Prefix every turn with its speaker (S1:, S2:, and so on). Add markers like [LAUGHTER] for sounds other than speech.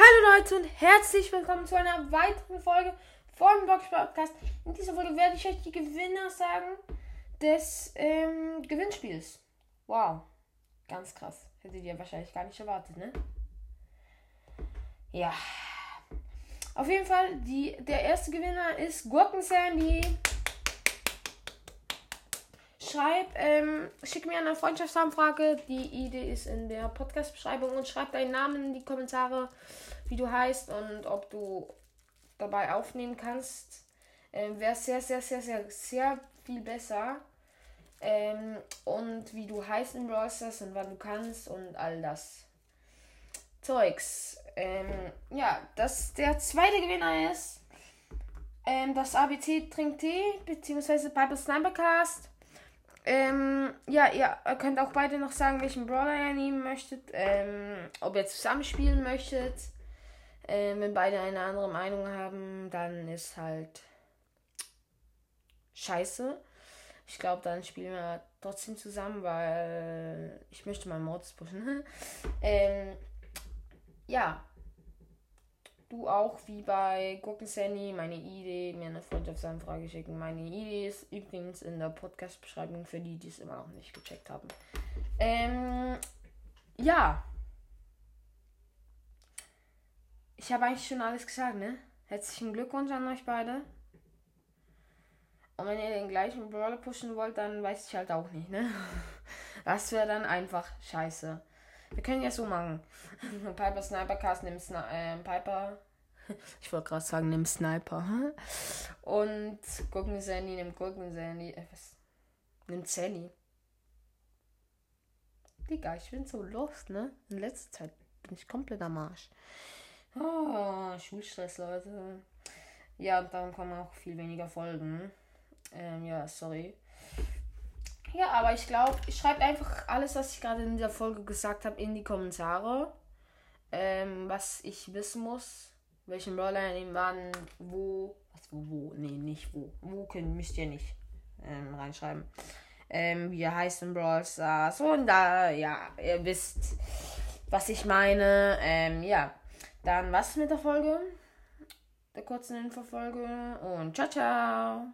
S1: Hallo Leute und herzlich willkommen zu einer weiteren Folge vom Box Podcast. In dieser Folge werde ich euch die Gewinner sagen des ähm, Gewinnspiels. Wow, ganz krass. Hättet ihr wahrscheinlich gar nicht erwartet, ne? Ja. Auf jeden Fall, die, der erste Gewinner ist Gurken Sandy. Schreib, ähm, schick mir eine Freundschaftsanfrage. Die Idee ist in der Podcast-Beschreibung und schreib deinen Namen in die Kommentare, wie du heißt und ob du dabei aufnehmen kannst. Ähm, Wäre sehr, sehr, sehr, sehr, sehr viel besser. Ähm, und wie du heißt in Brawl Stars und wann du kannst und all das Zeugs. Ähm, ja, das der zweite Gewinner ist ähm, das ABC trinkt Tee, beziehungsweise Piper Snipercast. Ähm, ja, ihr könnt auch beide noch sagen, welchen Brawler ihr nehmen möchtet. Ähm, ob ihr zusammen spielen möchtet. Ähm, wenn beide eine andere Meinung haben, dann ist halt scheiße. Ich glaube, dann spielen wir trotzdem zusammen, weil ich möchte meinen Mods pushen. [LAUGHS] ähm, ja, du auch wie bei Gurken Sandy meine Idee, mir eine Freundschaftsanfrage schicken. Meine Idee ist übrigens in der Podcast-Beschreibung für die, die es immer noch nicht gecheckt haben. Ähm, ja. Ich habe eigentlich schon alles gesagt, ne? Herzlichen Glückwunsch an euch beide. Und wenn ihr den gleichen Brawler pushen wollt, dann weiß ich halt auch nicht, ne? [LAUGHS] Das wäre dann einfach scheiße. Wir können ja so machen. [LAUGHS] Piper Sniper Cast nimmt Sni äh, Piper. [LAUGHS] Ich wollte gerade sagen, nimm Sniper. Und Gurken Sandy nimmt Gurken Sandy. Äh, was? Nimmt Sandy. Digga, ich bin so lost, ne? In letzter Zeit bin ich komplett am Arsch. Oh, Schulstress, Leute. Ja, darum kommen auch viel weniger Folgen. Ähm, ja, sorry. Ja, aber ich glaube, ich schreibe einfach alles, was ich gerade in dieser Folge gesagt habe, in die Kommentare. Ähm, was ich wissen muss. Welchen Brawler nehmen wann, wo. Was, wo, wo? Nee, nicht wo. Wo können, müsst ihr nicht ähm, reinschreiben. Ähm, wie er heißt in Brawl Stars. Und da, ja, ihr wisst, was ich meine. Ähm, ja. Dann was mit der Folge. Der kurzen Infofolge. Und ciao, ciao.